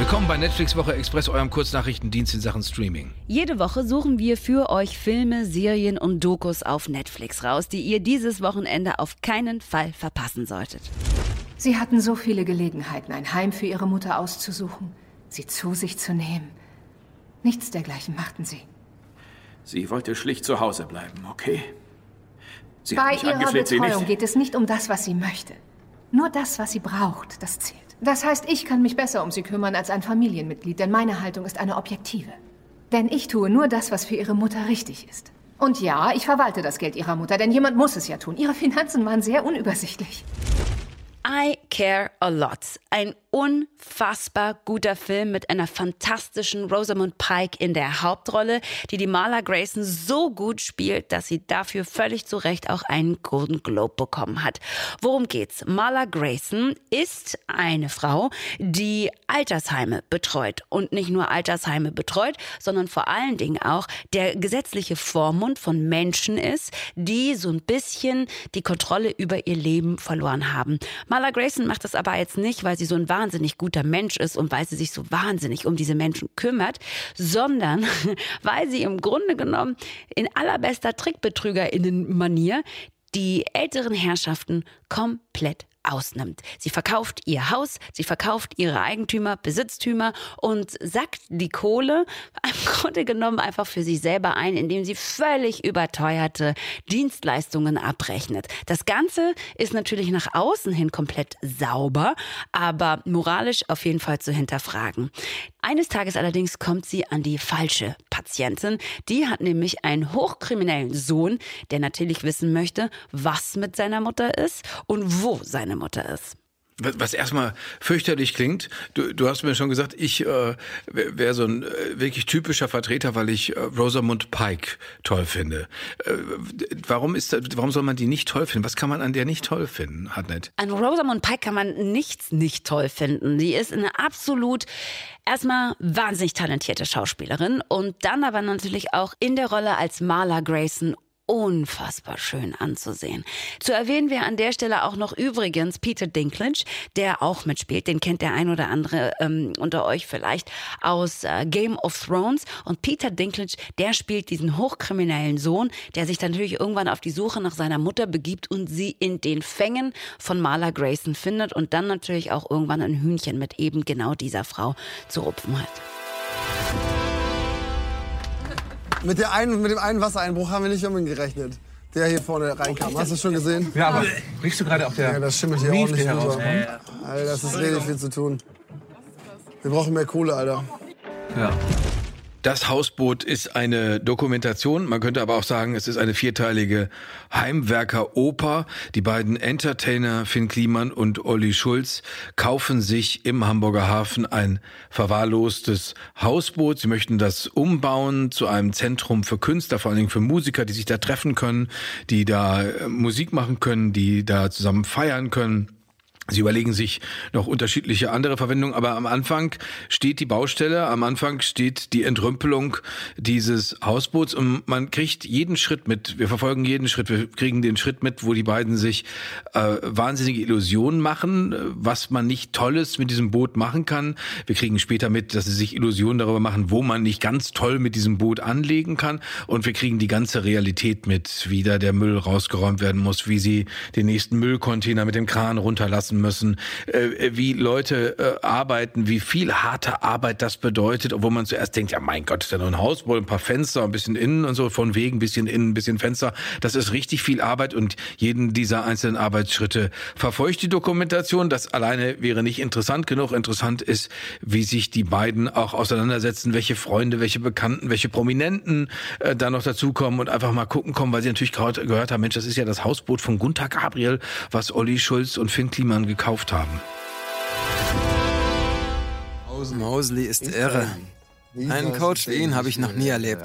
Willkommen bei Netflix Woche Express, eurem Kurznachrichtendienst in Sachen Streaming. Jede Woche suchen wir für euch Filme, Serien und Dokus auf Netflix raus, die ihr dieses Wochenende auf keinen Fall verpassen solltet. Sie hatten so viele Gelegenheiten, ein Heim für ihre Mutter auszusuchen, sie zu sich zu nehmen. Nichts dergleichen machten sie. Sie wollte schlicht zu Hause bleiben, okay? Sie Bei ihrer Betreuung geht es nicht um das, was sie möchte. Nur das, was sie braucht, das zählt. Das heißt, ich kann mich besser um sie kümmern als ein Familienmitglied, denn meine Haltung ist eine objektive. Denn ich tue nur das, was für ihre Mutter richtig ist. Und ja, ich verwalte das Geld ihrer Mutter, denn jemand muss es ja tun. Ihre Finanzen waren sehr unübersichtlich. I Care a Lot. Ein unfassbar guter Film mit einer fantastischen Rosamund Pike in der Hauptrolle, die die Marla Grayson so gut spielt, dass sie dafür völlig zu Recht auch einen Golden Globe bekommen hat. Worum geht's? Marla Grayson ist eine Frau, die Altersheime betreut und nicht nur Altersheime betreut, sondern vor allen Dingen auch der gesetzliche Vormund von Menschen ist, die so ein bisschen die Kontrolle über ihr Leben verloren haben. Marla Grayson macht das aber jetzt nicht, weil sie so ein wahnsinnig guter Mensch ist und weil sie sich so wahnsinnig um diese Menschen kümmert, sondern weil sie im Grunde genommen in allerbester Trickbetrügerinnen-Manier die älteren Herrschaften komplett ausnimmt. Sie verkauft ihr Haus, sie verkauft ihre Eigentümer, Besitztümer und sackt die Kohle im Grunde genommen einfach für sich selber ein, indem sie völlig überteuerte Dienstleistungen abrechnet. Das Ganze ist natürlich nach außen hin komplett sauber, aber moralisch auf jeden Fall zu hinterfragen. Eines Tages allerdings kommt sie an die falsche Patientin. Die hat nämlich einen hochkriminellen Sohn, der natürlich wissen möchte, was mit seiner Mutter ist und wo seine Mutter ist was erstmal fürchterlich klingt. Du, du hast mir schon gesagt, ich äh, wäre so ein äh, wirklich typischer Vertreter, weil ich äh, Rosamund Pike toll finde. Äh, warum ist, warum soll man die nicht toll finden? Was kann man an der nicht toll finden, Hartnett? An Rosamund Pike kann man nichts nicht toll finden. Sie ist eine absolut erstmal wahnsinnig talentierte Schauspielerin und dann aber natürlich auch in der Rolle als Marla Grayson unfassbar schön anzusehen. Zu erwähnen wäre an der Stelle auch noch übrigens Peter Dinklage, der auch mitspielt. Den kennt der ein oder andere ähm, unter euch vielleicht aus äh, Game of Thrones. Und Peter Dinklage, der spielt diesen hochkriminellen Sohn, der sich dann natürlich irgendwann auf die Suche nach seiner Mutter begibt und sie in den Fängen von Marla Grayson findet und dann natürlich auch irgendwann ein Hühnchen mit eben genau dieser Frau zu rupfen hat. Mit, der einen, mit dem einen Wassereinbruch haben wir nicht unbedingt gerechnet. Der hier vorne reinkam. Hast du schon gesehen? Ja, aber riechst du gerade auch der Ja, das schimmelt hier ordentlich rüber. Alter, das ist richtig viel zu tun. Wir brauchen mehr Kohle, Alter. Ja. Das Hausboot ist eine Dokumentation, man könnte aber auch sagen, es ist eine vierteilige Heimwerker-Oper. Die beiden Entertainer Finn Kliman und Olli Schulz kaufen sich im Hamburger Hafen ein verwahrlostes Hausboot. Sie möchten das umbauen zu einem Zentrum für Künstler, vor allen Dingen für Musiker, die sich da treffen können, die da äh, Musik machen können, die da zusammen feiern können. Sie überlegen sich noch unterschiedliche andere Verwendungen, aber am Anfang steht die Baustelle, am Anfang steht die Entrümpelung dieses Hausboots und man kriegt jeden Schritt mit. Wir verfolgen jeden Schritt. Wir kriegen den Schritt mit, wo die beiden sich äh, wahnsinnige Illusionen machen, was man nicht Tolles mit diesem Boot machen kann. Wir kriegen später mit, dass sie sich Illusionen darüber machen, wo man nicht ganz toll mit diesem Boot anlegen kann. Und wir kriegen die ganze Realität mit, wie da der Müll rausgeräumt werden muss, wie sie den nächsten Müllcontainer mit dem Kran runterlassen müssen, äh, wie Leute äh, arbeiten, wie viel harte Arbeit das bedeutet, obwohl man zuerst denkt, ja mein Gott, ist ja nur ein Haus, wohl ein paar Fenster, ein bisschen innen und so, von wegen, bisschen innen, bisschen Fenster. Das ist richtig viel Arbeit und jeden dieser einzelnen Arbeitsschritte verfolgt die Dokumentation. Das alleine wäre nicht interessant genug. Interessant ist, wie sich die beiden auch auseinandersetzen, welche Freunde, welche Bekannten, welche Prominenten äh, da noch dazukommen und einfach mal gucken kommen, weil sie natürlich gehört haben, Mensch, das ist ja das Hausboot von Gunther Gabriel, was Olli Schulz und Finn Kliman gekauft haben. Mosley ist irre. Einen Coach wie ihn habe ich noch nie erlebt.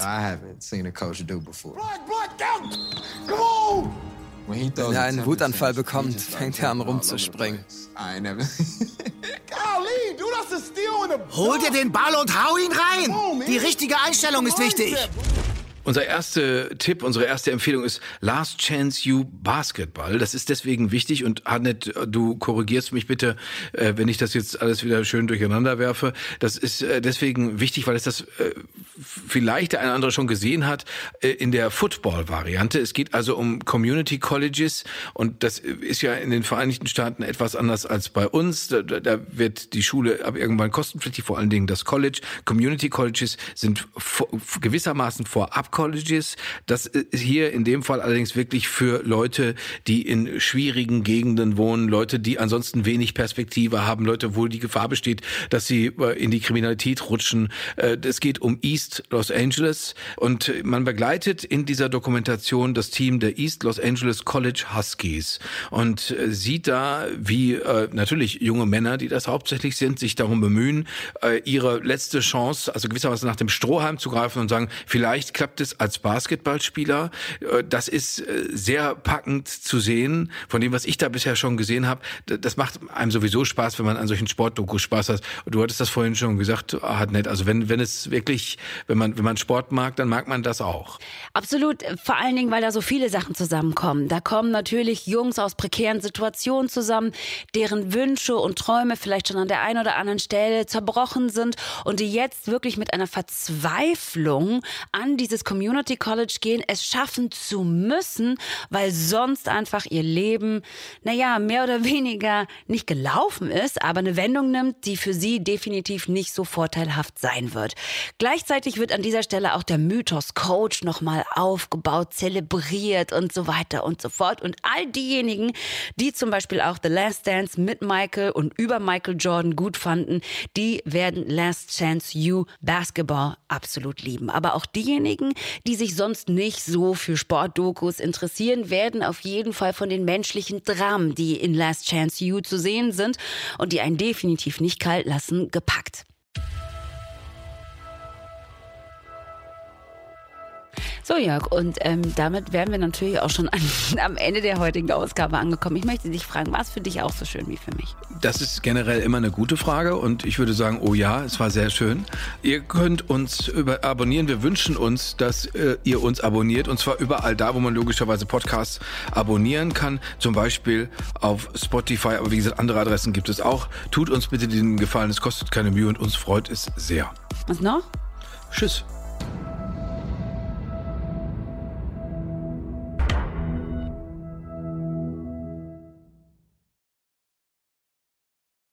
Wenn er einen Wutanfall bekommt, fängt er an rumzuspringen. Hol dir den Ball und hau ihn rein! Die richtige Einstellung ist wichtig. Unser erster Tipp, unsere erste Empfehlung ist Last Chance You Basketball. Das ist deswegen wichtig und Annette, du korrigierst mich bitte, äh, wenn ich das jetzt alles wieder schön durcheinander werfe. Das ist äh, deswegen wichtig, weil es das äh, vielleicht der eine oder andere schon gesehen hat in der Football-Variante. Es geht also um Community Colleges und das ist ja in den Vereinigten Staaten etwas anders als bei uns. Da, da wird die Schule ab irgendwann kostenpflichtig, vor allen Dingen das College. Community Colleges sind gewissermaßen vorab Colleges. Das ist hier in dem Fall allerdings wirklich für Leute, die in schwierigen Gegenden wohnen, Leute, die ansonsten wenig Perspektive haben, Leute, wo die Gefahr besteht, dass sie äh, in die Kriminalität rutschen. Äh, es geht um East Los Angeles und man begleitet in dieser Dokumentation das Team der East Los Angeles College Huskies und äh, sieht da, wie natürlich junge Männer, die das hauptsächlich sind, sich darum bemühen, ihre letzte Chance, also gewissermaßen nach dem Strohhalm zu greifen und sagen, vielleicht klappt es als Basketballspieler. Äh, das ist äh, sehr packend zu sehen. Von dem, was ich da bisher schon gesehen habe, das macht einem sowieso Spaß, wenn man an solchen Sportdokus Spaß hat. Du hattest das vorhin schon gesagt, hat nett. Also wenn, wenn es wirklich, wenn man, wenn man Sport mag, dann mag man das auch. Absolut. Vor allen Dingen, weil da so viele Sachen zusammenkommen. Da kommen natürlich Jungs aus prekären Situationen zusammen, deren Wünsche und Träume vielleicht schon an der einen oder anderen Stelle zerbrochen sind und die jetzt wirklich mit einer Verzweiflung an dieses Community College gehen, es schaffen zu müssen, weil sonst einfach ihr Leben, naja, mehr oder weniger nicht gelaufen ist, aber eine Wendung nimmt, die für sie definitiv nicht so vorteilhaft sein wird. Gleichzeitig wird an dieser Stelle auch der Mythos Coach nochmal aufgebaut, zelebriert und so weiter und so fort. Und all diejenigen, die zum Beispiel auch The Last Dance mit Michael und über Michael Jordan gut fanden, die werden Last Chance You Basketball absolut lieben. Aber auch diejenigen, die sich sonst nicht so für Sportdokus interessieren, werden auf jeden Fall von den menschlichen Dramen, die in Last Chance You zu sehen sind und die einen definitiv nicht kalt lassen, gepackt. So, Jörg, und ähm, damit wären wir natürlich auch schon an, am Ende der heutigen Ausgabe angekommen. Ich möchte dich fragen, war es für dich auch so schön wie für mich? Das ist generell immer eine gute Frage und ich würde sagen, oh ja, es war sehr schön. Ihr könnt uns über abonnieren. Wir wünschen uns, dass äh, ihr uns abonniert und zwar überall da, wo man logischerweise Podcasts abonnieren kann. Zum Beispiel auf Spotify, aber wie gesagt, andere Adressen gibt es auch. Tut uns bitte den Gefallen, es kostet keine Mühe und uns freut es sehr. Was noch? Tschüss.